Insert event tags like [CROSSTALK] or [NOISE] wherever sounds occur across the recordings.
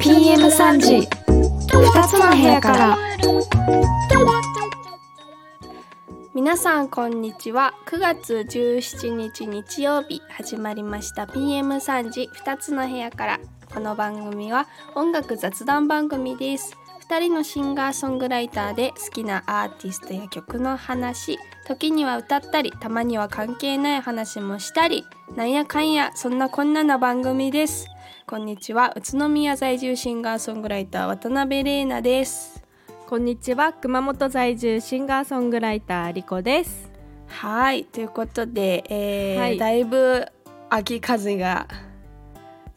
PM3 時。2つの部屋から。皆さんこんにちは。9月17日日曜日始まりました。PM3 時。2つの部屋から。この番組は音楽雑談番組です2人のシンガーソングライターで好きなアーティストや曲の話時には歌ったりたまには関係ない話もしたりなんやかんやそんなこんなな番組です。こんにちは宇都宮在住シンガーソングライター渡辺玲奈です。こんにちは熊本在住シンガーソングライターリコです。はいということで、えーはい。だいぶ秋風が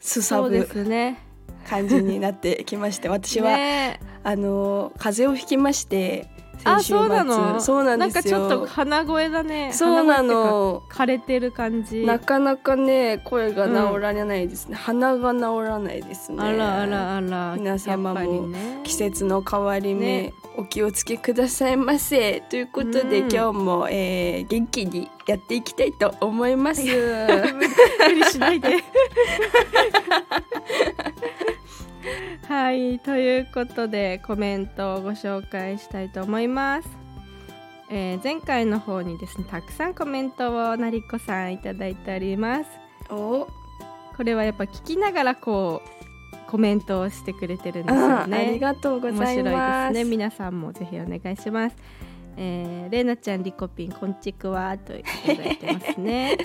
すさそうでぶすね感じになってきまして [LAUGHS] 私は、ねあの風邪をひきましてあ先週末。そうなの？そうなんですよ。なんかちょっと鼻声だねそうなの。枯れてる感じ。なかなかね声が治らないですね、鼻が治らないですね。あらあらあら。皆様も季節の変わり目、ね。お気をつけくださいませ。ということで、うん。今日も、えー元気にやっていきたいと思います。無理しないで [LAUGHS] [LAUGHS] はいということでコメントをご紹介したいと思います、えー前回の方にですねたくさんコメントをなりこさんいただいております。お。これはやっぱ聞きながらこうコメントをしてくれてるんですあよありねがとうご面白いざいます。ですね。皆さんもぜひお願いします。えー、れいなちゃんリコピンこんちくわといただいてますね。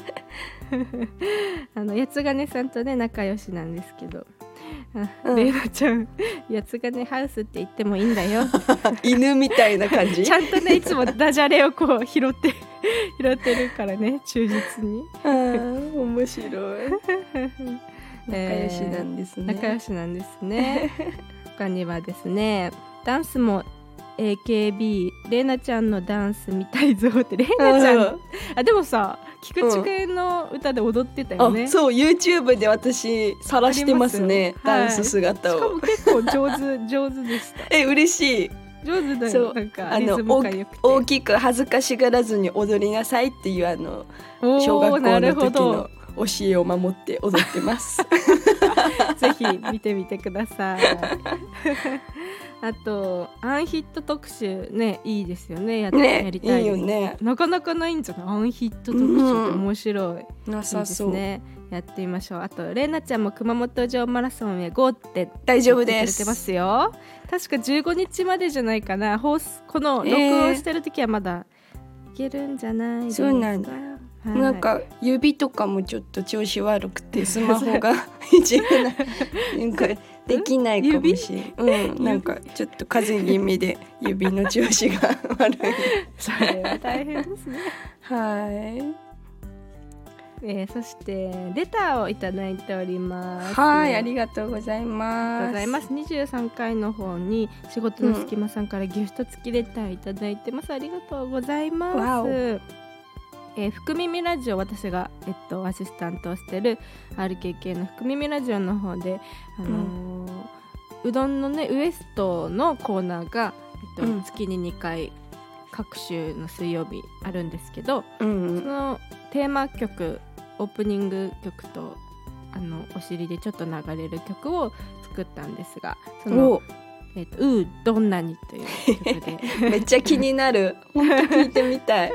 [LAUGHS] あの八ヶ根さんとね仲良しなんですけどあうん。れいなちゃん八ヶ根ハウスって言ってもいいんだよ。[LAUGHS] 犬みたいな感じ？[LAUGHS] ちゃんとねいつもダジャレをこう拾って [LAUGHS] 拾ってるからね忠実に。面白い。仲良しなんですね、仲良しなんですね。他にはですねダンスも AKB レイナちゃんのダンス見たいぞって。レイナちゃん、うん。あでもさ菊池くんの歌で踊ってたよね、あそう YouTube で私晒してますね。ありますダンス姿しかを、も結構上手 [LAUGHS] 上手でした。え嬉しい。上手だよ。なんかあの大きく恥ずかしがらずに踊りなさいっていうあの小学校の時ほど。の教えを守って踊ってます。[LAUGHS] ぜひ見てみてくださいあとアンヒット特集ねいいですよねや,、ねやりたい。いいよね。なかなかないんじゃない？アンヒット特集って。面白い、ないいでさそう、すね。やってみましょう。あとレイナちゃんも熊本城マラソンへ GO って大丈夫です。ますよ。確か15日までじゃないかな。放送この録音してる時はまだいけるんじゃないですか、そうなんだ。はい。なんか指とかもちょっと調子悪くてスマホが [LAUGHS] いじれない。[LAUGHS] なんかできないかもしれない、うん、なんかちょっと風邪気味で指？の調子が悪い。それは大変ですね。はい。えーそしてレターをいただいております。はいありががとうございとます。うございます。23回の方に仕事の隙間さんからギフト付きレターいただいてます。ありがとうございます。えー、福耳ラジオ私が、えっと、アシスタントをしてる RKK の福耳ラジオの方で、あのーうどんのねウエストのコーナーが、えっとうん。月に2回各週の水曜日あるんですけど、うんそのテーマ曲オープニング曲とあのお尻でちょっと流れる曲を作ったんですがそのお「えーとうーどんなに」という曲で。[LAUGHS] めっちゃ気になる。[LAUGHS] 本当聞いてみたい。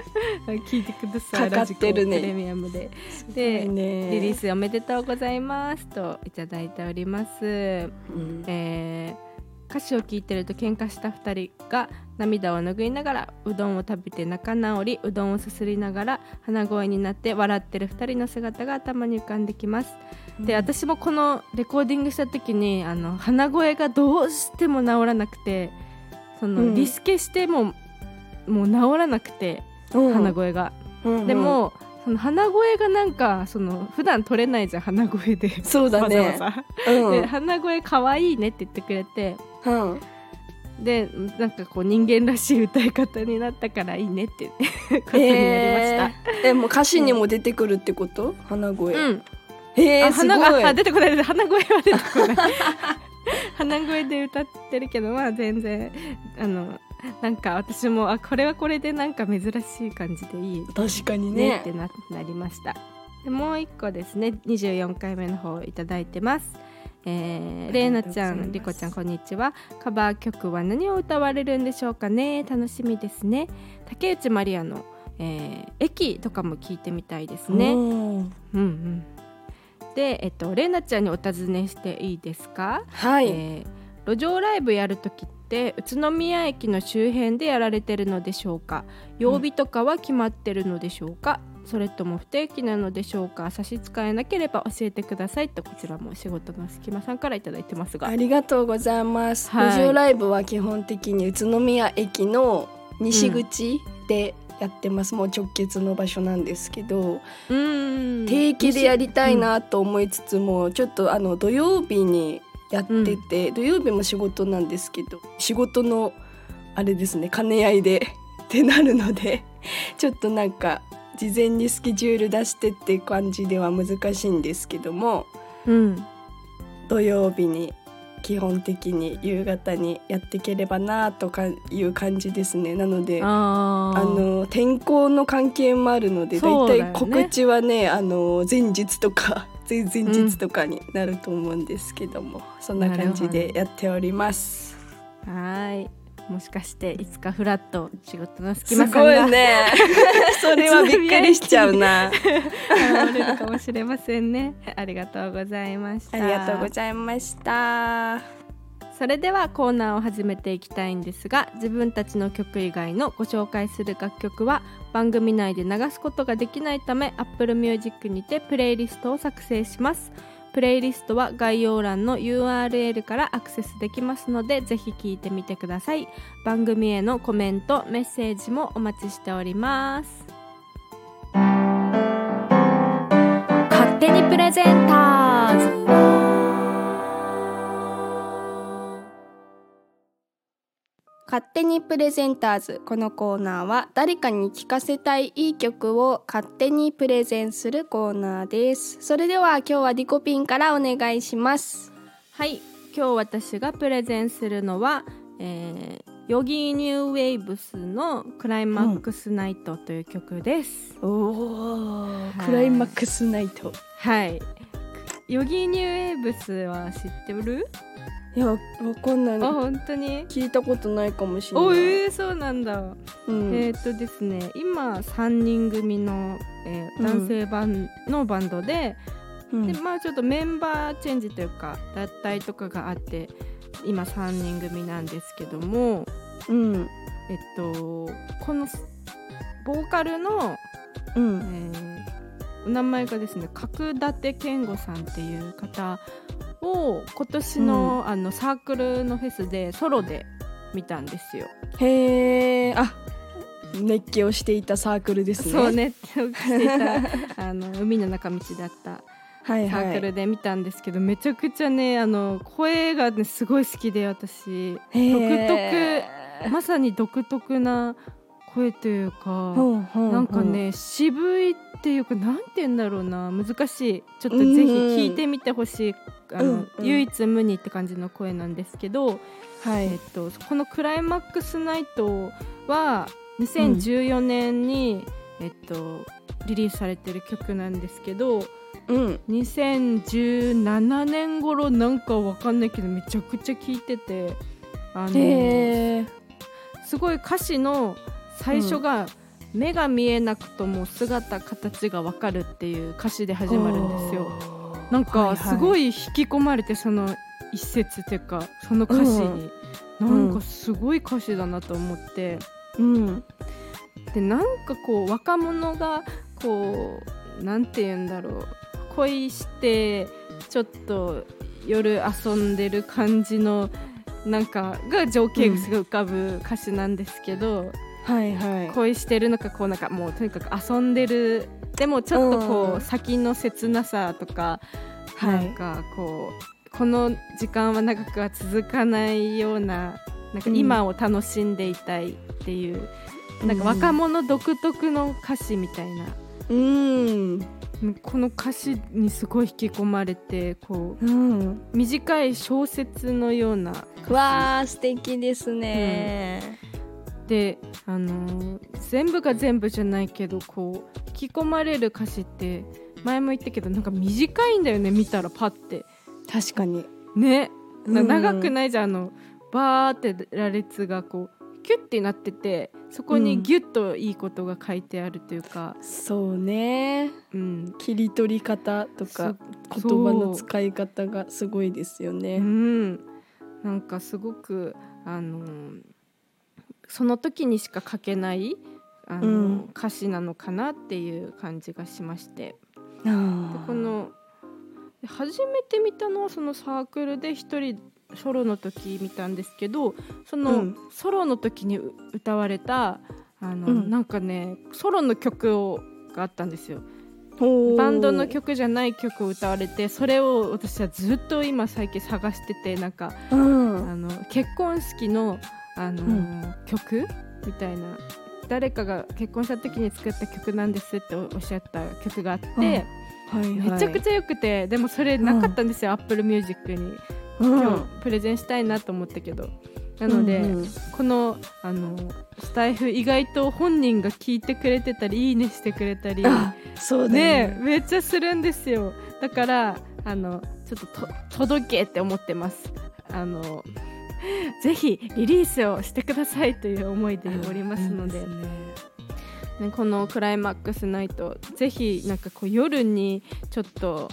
聞いてください。かかってるね。プレミアムで。でね。リリースおめでとうございますといただいております、うん。えー歌詞を聞いてると喧嘩した2人が涙を拭いながらうどんを食べて仲直りうどんをすすりながら鼻声になって笑ってる2人の姿が頭に浮かんできますで私もこのレコーディングした時にあの鼻声がどうしても治らなくてその、うん。リスケしてももう治らなくてうん。鼻声が、うんでもその鼻声がなんかその普段取れないじゃん鼻声で。そうだね。わざわざ。うん。で鼻声かわいいねって言ってくれて。うん。でなんかこう人間らしい歌い方になったからいいねってことになりました、えー。えもう歌詞にも出てくるってこと？鼻声、うんえー、あすごい。鼻があ出てこない鼻声は出てこない。[LAUGHS] 鼻声で歌ってるけどまあ全然あのなんか私もあこれはこれでなんか珍しい感じでいい。確かにね。ねってななりました。でもう一個ですね。24回目の方いただいてます。えー、れいなちゃん、りこちゃんこんにちは。カバー曲は何を歌われるんでしょうかね。楽しみですね。竹内まりやの、えー、駅とかも聞いてみたいですね。うんうんうんでえっとれいなちゃんにお尋ねしていいですか？はい、えー路上ライブやる時って宇都宮駅の周辺でやられてるのでしょうか？曜日とかは決まってるのでしょうか、それとも不定期なのでしょうか？差し支えなければ教えてくださいとこちらも仕事の隙間さんからいただいてますが。ありがとうございます。はい。路上ライブは基本的に宇都宮駅の西口でやってます。もう直結の場所なんですけど、定期でやりたいなと思いつつも、ちょっとあの土曜日にやってて、土曜日も仕事なんですけど、仕事のあれですね兼ね合いで [LAUGHS] ってなるので、ちょっとなんか事前にスケジュール出してって感じでは難しいんですけども。うん土曜日に基本的に夕方にやっていければなとかいう感じですね。なのであの天候の関係もあるのでだよね。だいたい告知はねあの前日とか [LAUGHS] 前々日とかになると思うんですけども、そんな感じでやっております。はーいもしかしていつかフラッと仕事の隙す間さんがごいね。[LAUGHS] それはびっくりしちゃうな。現れるかもしれませんね。ありがとうございました。ありがとうございました。それではコーナーを始めていきたいんですが自分たちの曲以外のご紹介する楽曲は番組内で流すことができないため Apple Music にてプレイリストを作成しますプレイリストは概要欄の URL からアクセスできますのでぜひ聴いてみてください。番組へのコメントメッセージもお待ちしております。勝手にプレゼンターズ。このコーナーは誰かに聴かせたいいい曲を勝手にプレゼンするコーナーです。それでは今日はリコピンからお願いします。はい。今日私がプレゼンするのは、えーヨギーニューウェイブスのクライマックスナイトという曲です、おおはい。クライマックスナイト。はいヨギーニューウェイブスは知ってる？いやわかんない。あ本当に？聞いたことないかもしれない。おえー、そうなんだ、うん。えーっとですね今3人組の、えーうん。男性版のバンドで,、うん。でまあちょっとメンバーチェンジというか脱退とかがあって今3人組なんですけどもうん。えっとこのボーカルの、えうん。ーお名前がですね角立健吾さんっていう方を今年の,、あのサークルのフェスでソロで見たんですよ。へえあ熱気をしていたサークルですね。そうねしていた [LAUGHS] あの海の中道だったはいはい。サークルで見たんですけど、めちゃくちゃねあの声がねすごい好きで私。独へ特まさに独特な声というか。特なんかね渋いっていうかなんて言うんだろうな。難しい。ちょっとぜひ聞いてみてほしい、あの唯一無二って感じの声なんですけど、はい。えっと、この「クライマックスナイト」は2014年に、えっと、リリースされてる曲なんですけどうん。2017年頃なんかわかんないけどめちゃくちゃ聴いててあのすごい歌詞の最初が、目が見えなくとも姿形がわかるっていう歌詞で始まるんですよ。なんかすごいい引き込まれてその一節っていうかその歌詞に、うん。なんかすごい歌詞だなと思って。うん。でなんかこう若者がこうなんて言うんだろう。恋してちょっと夜遊んでる感じのなんかが情景が浮かぶ歌詞なんですけど、はいはい。恋してるのかこうなんかもうとにかく遊んでる。でもちょっとこう、うん先の切なさとか、はい。なんかこうこの時間は長くは続かないようななんかうん今を楽しんでいたいっていう、なんか若者独特の歌詞みたいな、うん。この歌詞にすごい引き込まれてこうん。う短い小説のような歌詞。わあ素敵ですねであのー全部が全部じゃないけどこう吹き込まれる歌詞って前も言ったけどなんか短いんだよね見たらパッて。確かに。ね。長くないじゃんあのバーって羅列がこうキュッてなっててそこにギュッといいことが書いてあるというか、そうね。うん。切り取り方とかそ言葉の使い方がすごいですようね。ん、なんかすごくあのその時にしか書けないあの、うん。歌詞なのかなっていう感じがしまして。であこので初めて見たのはそのサークルで一人ソロの時見たんですけどその、うん。ソロの時にう歌われたあの、うん。なんかねソロの曲をがあったんですよ。ー。バンドの曲じゃない曲を歌われてそれを私はずっと今最近探しててなんかうん。あの結婚式のあの、うん。曲みたいな。誰かが結婚した時に作った曲なんですっておっしゃった曲があって、はいはい。めちゃくちゃ良くてでもそれなかったんですよ、Apple Music に。うん。今日プレゼンしたいなと思ったけど。なので、うんうん。このあのスタイフ意外と本人が聞いてくれてたりいいねしてくれたりあそうだね。ねめっちゃするんですよ。だからあのちょっとと届けって思ってます。あの [LAUGHS] ぜひリリースをしてくださいという思いでおりますので,、ね。ね、このクライマックスナイトぜひなんかこう夜にちょっと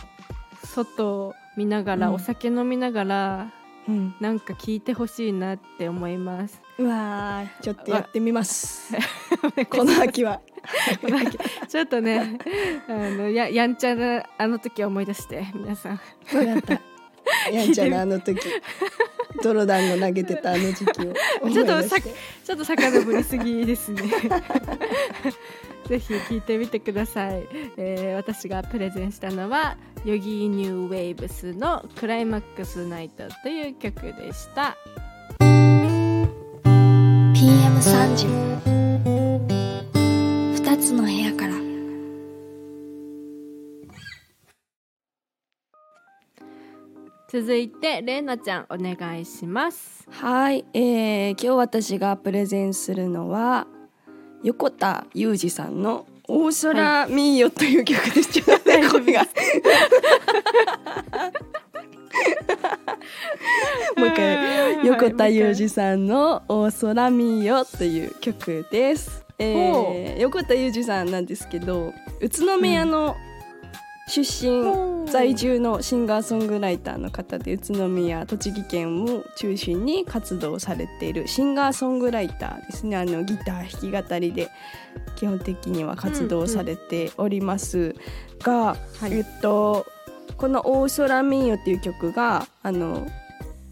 外を見ながら、うん。お酒飲みながらうん。なんか聞いてほしいなって思います。うわーちょっとやってみます。[LAUGHS] この秋は。ちょっとねあのややんちゃなあの時を思い出して皆さん。分かった [LAUGHS] やんちゃなあの時。[LAUGHS] 泥団子投げてたあの時期を。思いちょっとさ出して。ちょっと遡りすぎですね。[LAUGHS] ぜひ聞いてみてください、えー私がプレゼンしたのは Yogee New Waves の CLIMAX NIGHT という曲でした。PM3 時二つの部屋から続いてれいなちゃんお願いします。はい、えー、今日私がプレゼンするのは横田裕二さんの「大空ミーヨ」という曲です。ちょっとね声がもう一回横田裕二さんの「大空ミーヨ」という曲です。えー、横田裕二さんなんですけど宇都宮の出身、在住のシンガーソングライターの方で宇都宮栃木県を中心に活動されているシンガーソングライターですね。あのギター弾き語りで基本的には活動されておりますが、はいえっとこの「大空民謡」っていう曲があの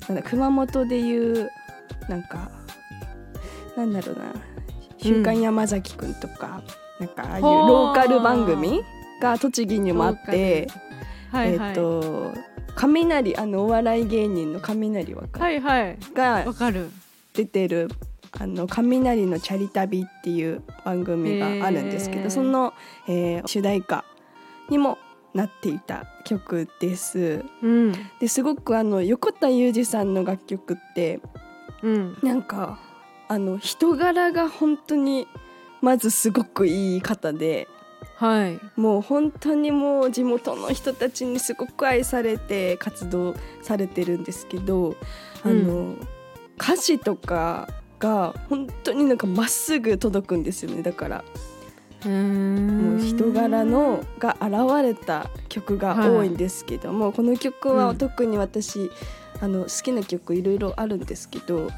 なんだ熊本でいうなんかなんだろうな「週刊山崎くん」とか、なんかああいうローカル番組が栃木にもあって。はいはい、えっ、と雷あのお笑い芸人の雷わかる、はいはい。が出てるあの雷のチャリ旅っていう番組があるんですけど、その、えー主題歌にもなっていた曲です。うん。ですごくあの横田裕二さんの楽曲ってうん。なんかあの人柄が本当にまずすごくいい方ではい。もう本当にもう地元の人たちにすごく愛されて活動されてるんですけど、あの歌詞とかが本当になんかまっすぐ届くんですよねだから。もう人柄のが現れた曲が多いんですけども、この曲うん。は特に私、あの好きな曲いろいろあるんですけど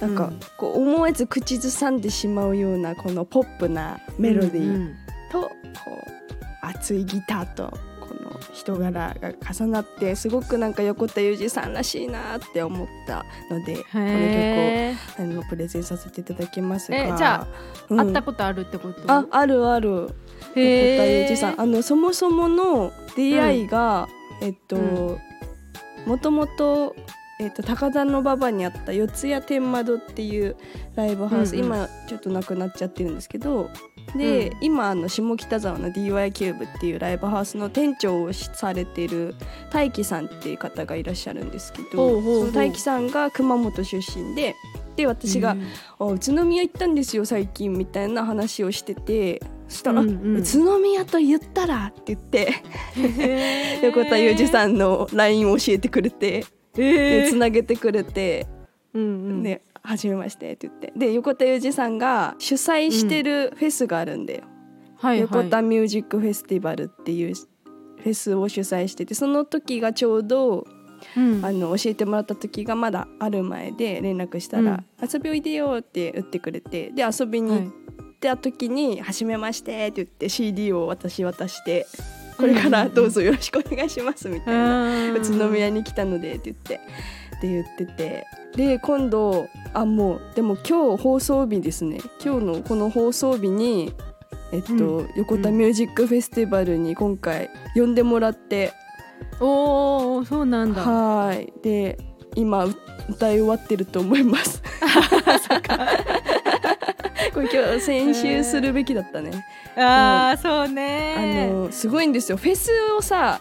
なんかうん。こう思わず口ずさんでしまうようなこのポップなメロディー、うんとこう熱いギターとこの人柄が重なってすごくなんか横田裕二さんらしいなって思ったのでこの曲をあのプレゼンさせていただきますが。えじゃうん。会ったことあるってこと？ああるある。横田裕二さんあのそもそもの出会いが、えっと、うもともとえっと高田の馬場にあった四谷天窓っていうライブハウス、うんうん。今ちょっとなくなっちゃってるんですけどで、うん。今あの下北沢の DY キューブっていうライブハウスの店長をしされてる大輝さんっていう方がいらっしゃるんですけどその大輝さんが熊本出身でって私が「あ宇都宮行ったんですよ最近」みたいな話をしててそしたら「うんうん。宇都宮と言ったら」って言って横田裕二さんの LINE を教えてくれてつなげてくれてうんうん。で「はじめまして」って言って。で横田裕二さんが主催してるフェスがあるんだよ。はい横田はいミュージックフェスティバルっていうフェスを主催しててその時がちょうどうん。あの教えてもらった時がまだある前で連絡したら「遊びおいでよ」って言ってくれてで遊びに行った時に「はじめまして」って言って CD を私渡して「これからどうぞよろしくお願いします」みたいな「宇都宮に来たので」って言ってって言っててで今度あもうでも今日放送日ですね。今日のこの放送日にえっと、うん。横田ミュージックフェスティバルに今回呼んでもらって、おおそうなんだ。はい。で今う歌い終わってると思います。これ今日先週するべきだったね。ああそうあねのすごいんですよ。フェスをさ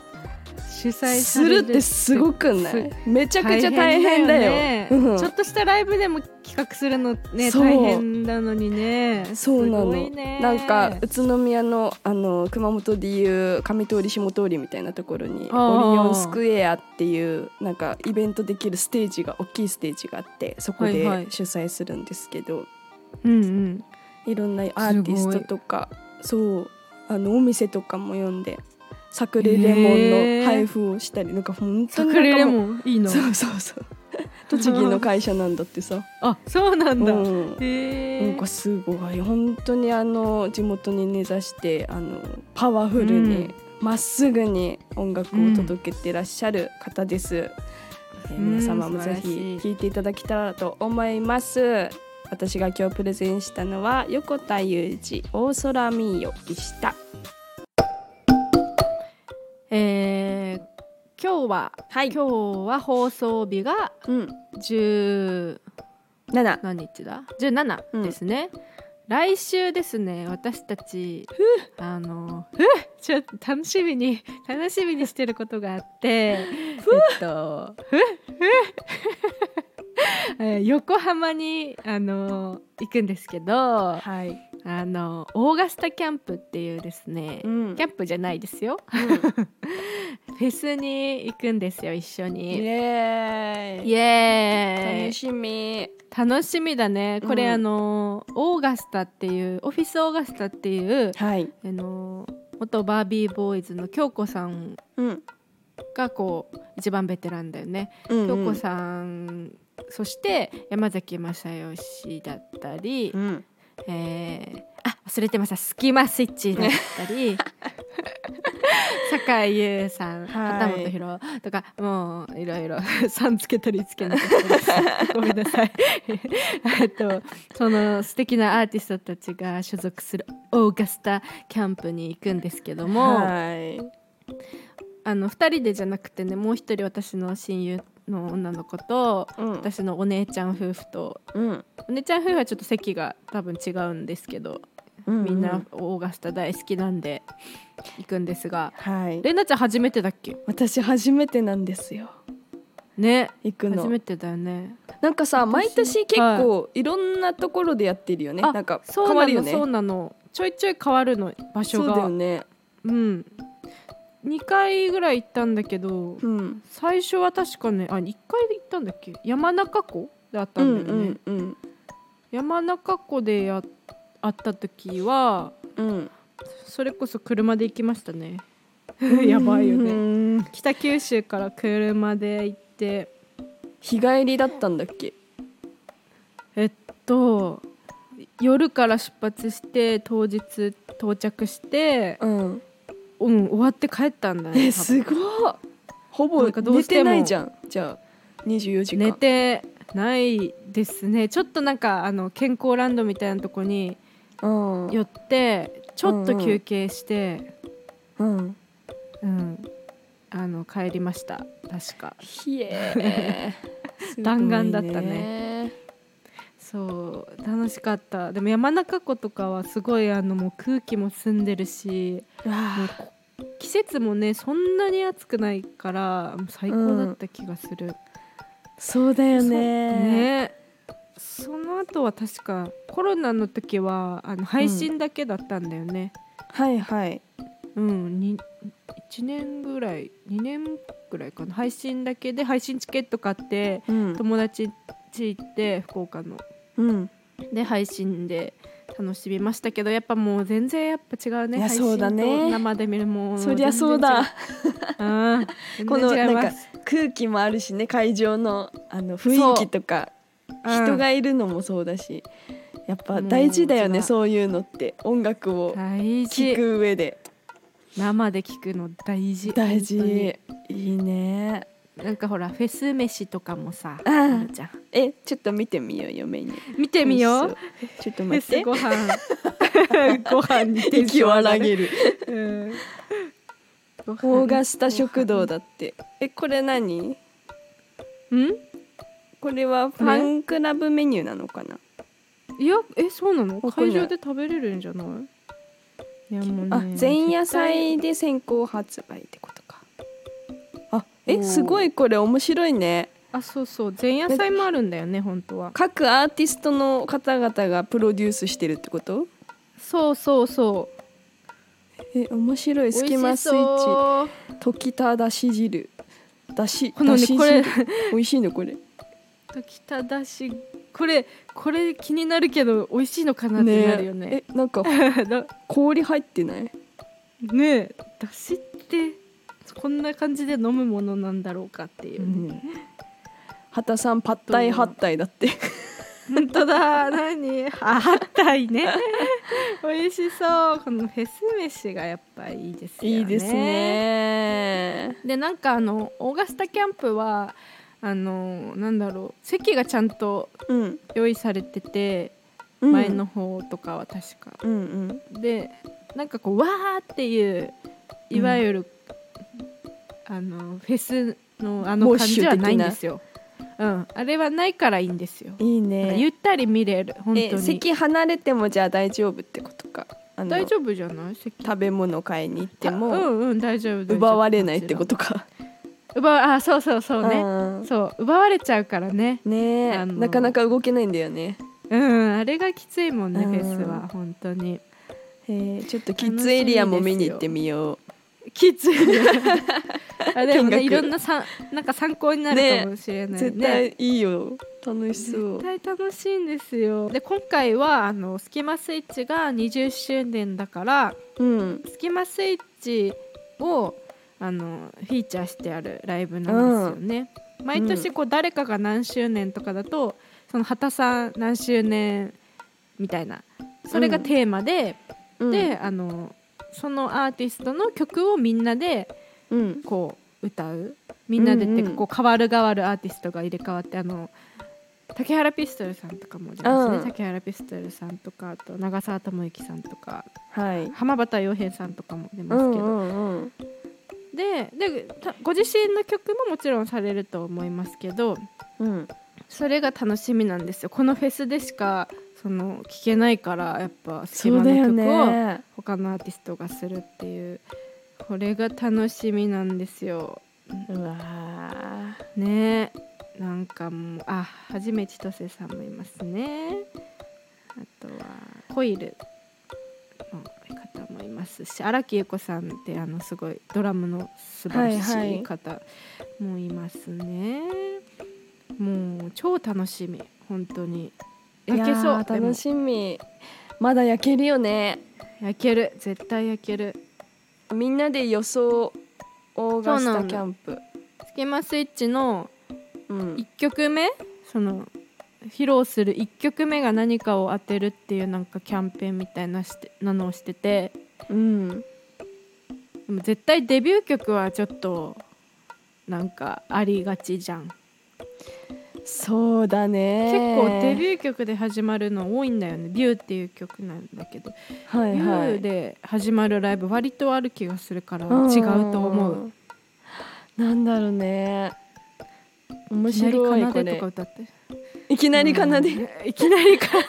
主催するってすごくない？めちゃくちゃ大変だよ。ねうん [LAUGHS] ちょっとしたライブでも企画するのね大変なのにね。そうなの。なんか宇都宮のあの熊本でいう上通り下通りみたいなところにオリオンスクエアっていうなんかイベントできるステージが大きいステージがあってそこではいはい。主催するんですけど、うんうん。いろんなアーティストとかそう。あのお店とかも呼んでサクレレモンの配布をしたりなんか本当サにクレレンモンいいの？そうそうそう。[LAUGHS] 栃木の会社なんだってさ、あそうなんだ。うん、へえなんかすごい。本当にあの地元に根ざしてあのパワフルにま、っすぐに音楽を届けてらっしゃる方です、えーうん皆様もぜひ聴い。ていただけたらと思います。私が今日プレゼンしたのは横田裕二大空ミーヨでしたえー今日ははい。今日は放送日がうん。10 7何日だ？17ですね、来週ですね私たち。あのふちょっと楽しみに楽しみにしてることがあって。えっと [LAUGHS] 横浜にあの行くんですけど。あはい、のオーガスタキャンプっていうですね、うん。キャンプじゃないですよ。[LAUGHS] フェスに行くんですよ一緒イに。エーイ。イエーイ。楽しみ。楽しみだね。これ、うん。あのオーガスタっていうオフィスオーガスタっていうはい。あの元バービーボーイズの京子さんうん。がこう一番ベテランだよね、うん京子さんそして山崎正義だったり、うんえー。あ忘れてました。スキマスイッチだったり [LAUGHS] 酒井優さんはい。畑本博とかもういろいろ [LAUGHS] さんつけ取り付けなかったですごめんなさい。[LAUGHS] えっとその素敵なアーティストたちが所属するオーガスタキャンプに行くんですけども、はい。あの2人でじゃなくてねもう一人私の親友の女の子とうん。私のお姉ちゃん夫婦と。うん。お姉ちゃん夫婦はちょっと席が多分違うんですけどうんみんなオーガスタ大好きなんで行くんですが。はい。レナちゃん初めてだっけ？私初めてなんですよ。ね。行くの。初めてだよね。なんかさ毎年結構いろんなところでやってるよね、あなんかそう変わるよね。なのそうなの。ちょいちょい変わるの場所そうだがよね。うん2回ぐらい行ったんだけどうん。最初は確かねあ1回で行ったんだっけ？山中湖であったうんんだよね、うんうん山中湖でや会った時はうん。それこそ車で行きましたね。[LAUGHS] やばいよね。ね北九州から車で行って。日帰りだったんだっけ？えっと夜から出発して当日到着してうんうん終わって帰ったんだねえすごい。ほぼ寝してないじゃん。じゃあ24時間寝てないですね。ちょっとなんかあの健康ランドみたいなとこにうん。寄ってちょっと休憩して、うんうん。あの帰りました。確か。ひえ [LAUGHS] 弾丸だったねそう楽しかった。でも山中湖とかはすごいあのもう空気も澄んでるし季節もねそんなに暑くないから最高だった気がする、そうだよね。ね。その後は確かコロナの時はあの配信だけだったんだよね。はいはい。うん、に1年ぐらい2年ぐらいかな。配信だけで配信チケット買ってうん。友達家行って福岡のうん。で配信で楽しみましたけどやっぱもう全然やっぱ違うねいや配信そうだね。と生で見るも。んそりゃそうだ。う。ん。このなんか空気もあるしね会場のあの雰囲気とかう。ん。人がいるのもそうだしやっぱ大事だよねそういうのって。音楽を大聴事く上で。生で聞くの大事。大本事いいねなんかほらフェス飯とかもさああるじゃん。えちょっと見てみようよメニュー。見てみよう。ちょっと待って。スご飯。[LAUGHS] ご飯に息を荒げる。[LAUGHS] うん。オーガスタ食堂だって。えこれ何？うん？これはファンクラブメニューなのかな？いやえそうなの？会場で食べれるんじゃない？いやもうねあ前夜祭で先行発売ってえーすごいこれ面白いね。あそうそう。前夜祭もあるんだよね本当は。各アーティストの方々がプロデュースしてるってこと？そうそうそう。え面白い。スキマスイッチ。溶きただし汁。だしこのねこれ汁 [LAUGHS] 美味しいのこれ。時ただし。これこれ気になるけど美味しいのかなってなるよね。え。なんか [LAUGHS] だ氷入ってない？ねえ。だしってこんな感じで飲むものなんだろうかっていう。う、ん。畑さんパッタイハッタイだって。本当だ。何？あはったいね。[LAUGHS] 美味しそう。このフェス飯がやっぱいいですよね。いいですね。でなんかあのオーガスタキャンプはあのなんだろう。席がちゃんとうん。用意されてて、うん。前の方とかは確か。うんうん。でなんかこうわーっていういわゆる、あのフェスのあの感じはなないんですよ。うん、あれはないからいいんですよ。いいね。ゆったり見れる。本え当に。席離れてもじゃあ大丈夫ってことか？大丈夫じゃない？席。食べ物買いに行ってうもんうん大丈夫大丈夫。奪われないってことか。奪わあそうそうそうね。うん。そう。奪われちゃうからね。ねなかなか動けないんだよね。うん。あれがきついもんねうん。フェスは。本当に。へえちょっとキッズエリアも見に行ってみよきついあでもねいろんなさなんか参考になるかもしれうないね。絶対いいよ。楽しそう。絶対楽しいんですよ。で今回はあのスキマスイッチが20周年だからうん。スキマスイッチをあのフィーチャーしてあるライブなんですよね、毎年こう誰かが何周年とかだとその畑さん何周年みたいな。それがテーマで、うん。であのそのアーティストの曲をみんなでうん。こう歌う。みんなでってうんうんこう変わる変わるアーティストが入れ替わってあの竹原ピストルさんとかも出ますね、うん。竹原ピストルさんとかあと長澤智之さんとかはい。浜端洋平さんとかも出うますけど、んうんうん。ででたご自身の曲ももちろんされると思いますけどうんそれが楽しみなんですよ。このフェスでしかその聴けないからやっぱスキそうだよマの曲をね他のアーティストがするっていう。これが楽しみなんですよ。うわね。えなんかもうあはじめ千歳さんもいますね。あとはコイルの方もいますし荒木優子さんってあのすごいドラムの素晴らしい方もいますね、もう超楽しみ本当に。ー焼けそう楽しみ。まだ焼けるよね。焼ける絶対焼ける。みんなで予想オーガスタキャンプ。スキマスイッチのうん。1曲目その披露する1曲目が何かを当てるっていうなんかキャンペーンみたいなしてなのをしてて。うん。でも絶対デビュー曲はちょっとなんかありがちじゃん、そうだね。結構デビュー曲で始まるの多いんだよね「ビューっていう曲なんだけど、はいビュはいーで始まるライブ割とある気がするから違うと思う。んなんだろうね。面いきなり白いこ奏でとかれ歌って。いきなり奏で、うん。いきなり奏で。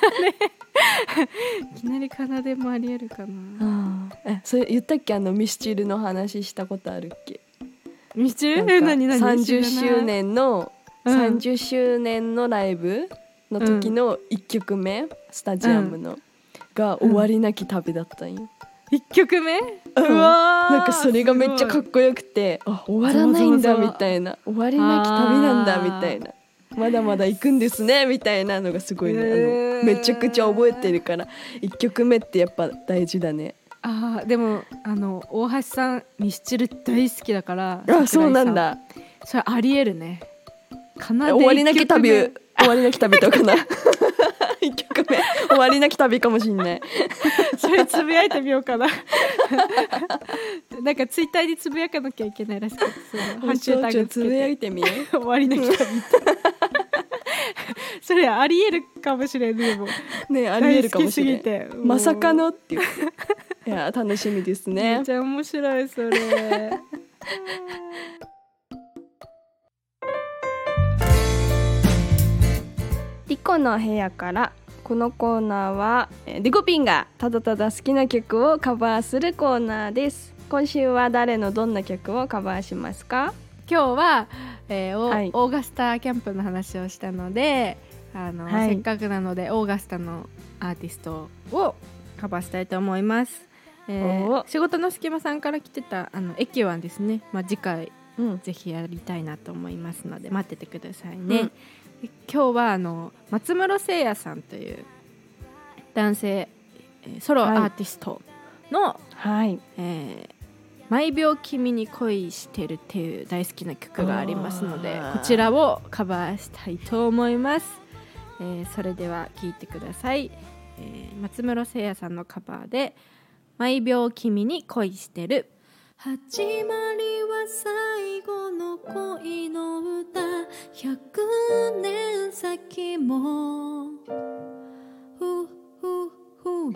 いきなり奏でもありえるかな。えそれ言ったっけ？あのミスチルの話したことあるっけ？ミスチル？何何30知らない周年のうん30周年のライブの時の1曲目、スタジアムの、が終わりなき旅だったんよ、一曲目？ううんわーなんかそれがめっちゃかっこよくてあ終わらないんだみたいな。終わりなき旅なんだみたいな。まだまだ行くんですねみたいなのがすごいね、へー。あのめちゃくちゃ覚えてるから1曲目ってやっぱ大事だね。あーでもあの大橋さんミスチル大好きだからあそうなんだ。それありえるね終わりなき旅。終わりなき旅とかな。[LAUGHS] 1曲目。終わりなき旅かもしんない。目 [LAUGHS] それつぶやいてみようかな。[LAUGHS] なんかツイッターにつぶやかなきゃいけないらしくてハッシュタグつぶやて。いてみよ終わりなき旅それありえるかもしれんねでもう。ねありえるかもしれ大好きすぎて。んまさかものっていう。いや楽しみですうね。めっちゃ面白いそれリコの部屋からこのコーナーはえーリコピンがただただ好きな曲をカバーするコーナーです。今週は誰のどんな曲をカバーしますか？今日は、えーオはい。オーガスタキャンプの話をしたのであの、はい。せっかくなのでオーガスタのアーティストをカバーしたいと思います、えーお仕事の隙間さんから来てたあのエキワンですね、まあ、次回うん。ぜひやりたいなと思いますので待っててくださいね、うん。で今日はあの松室聖也さんという男性えーソロアーティストの、はい。えー毎秒君に恋してるっていう大好きな曲がありますのでこちらをカバーしたいと思います、えーそれでは聴いてください、えー松室聖也さんのカバーで毎秒君に恋してる始まりは最後の恋の歌。100年先も。ふふふ。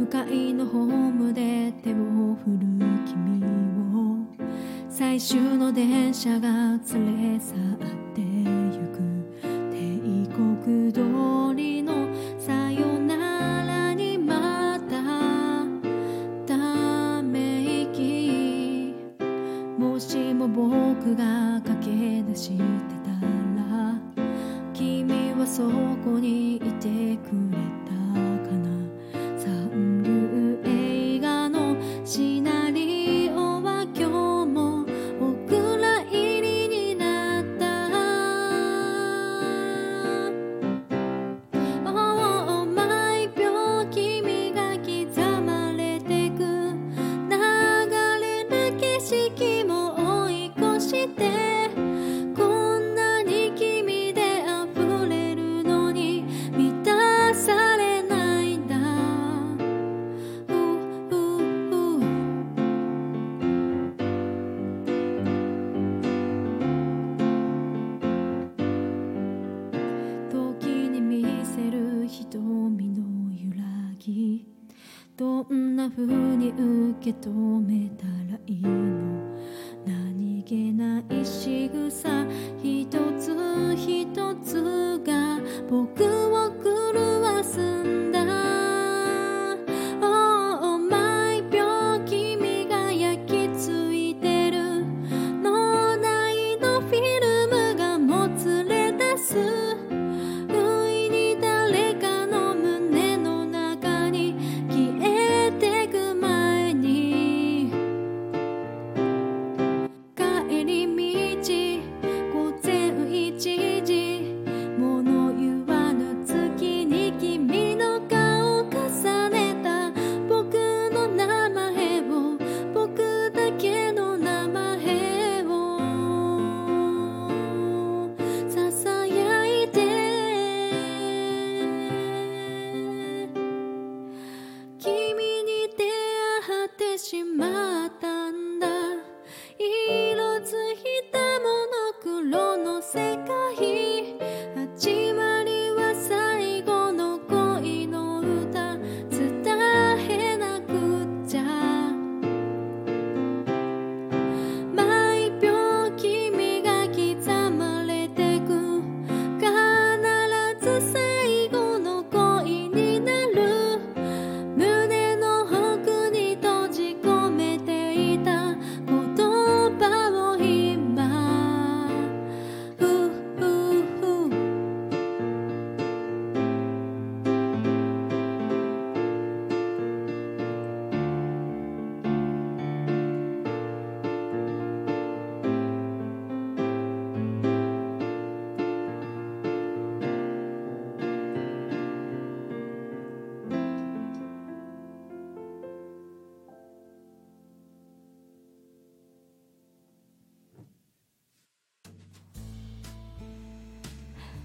向かいのホームで手を振る君を。最終の電車が連れ去って。 그도 どんな風に受け止めたらいい？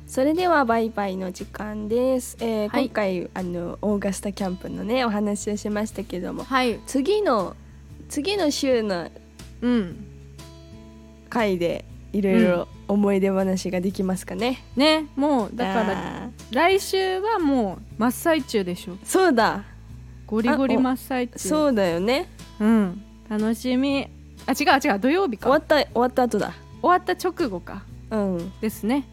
それではバイバイの時間です、えーはい。今回あのオーガスタキャンプのねお話をしましたけどもはい。次の次の週のうん。回でいろいろ思い出話ができますかね、ねもうだからあー。来週はもう真っ最中でしょ。そうだ。ゴリゴリ真っ最中。そうだよね。うん。楽しみ。あ違う違う土曜日か。終わった終わった後だ。終わった直後か。うん。ですね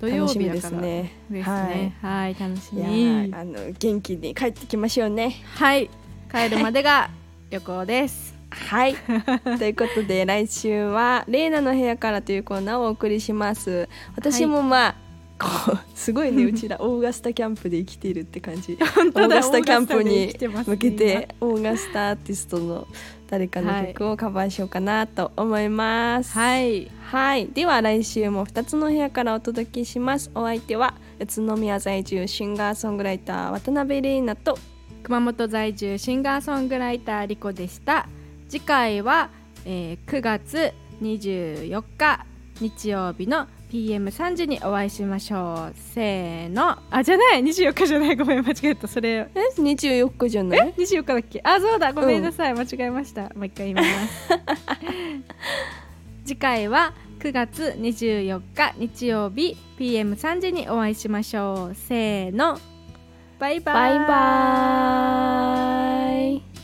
土曜日だからすねですね。はい。楽しみ。ーあの元気に帰ってきましょうね。はい。帰るまでが旅行です。はい。[LAUGHS] ということで来週は「レイナの部屋から」というコーナーをお送りします。私もまあ、こうすごいねうちらオーガスタキャンプで生きているって感じ。[LAUGHS] オーガスタキャンプに向けてオーガスタアーティストの誰かの曲をカバーしようかなと思います。はい。はい。では来週も2つの部屋からお届けします。お相手は宇都宮在住シンガーソングライター渡辺玲奈と熊本在住シンガーソングライターリコでした。次回は、えー9月24日日曜日の PM3 時にお会いしましょう。せーの。あじゃない。24日じゃない。ごめん間違えた。それ。え？24日じゃない？24日だっけ？あそうだ。ごめんなさい、間違えました。もう一回言います。[LAUGHS] 次回は9月24日日曜日。PM3 時にお会いしましょう。せーの。バイバイ。バイバーイ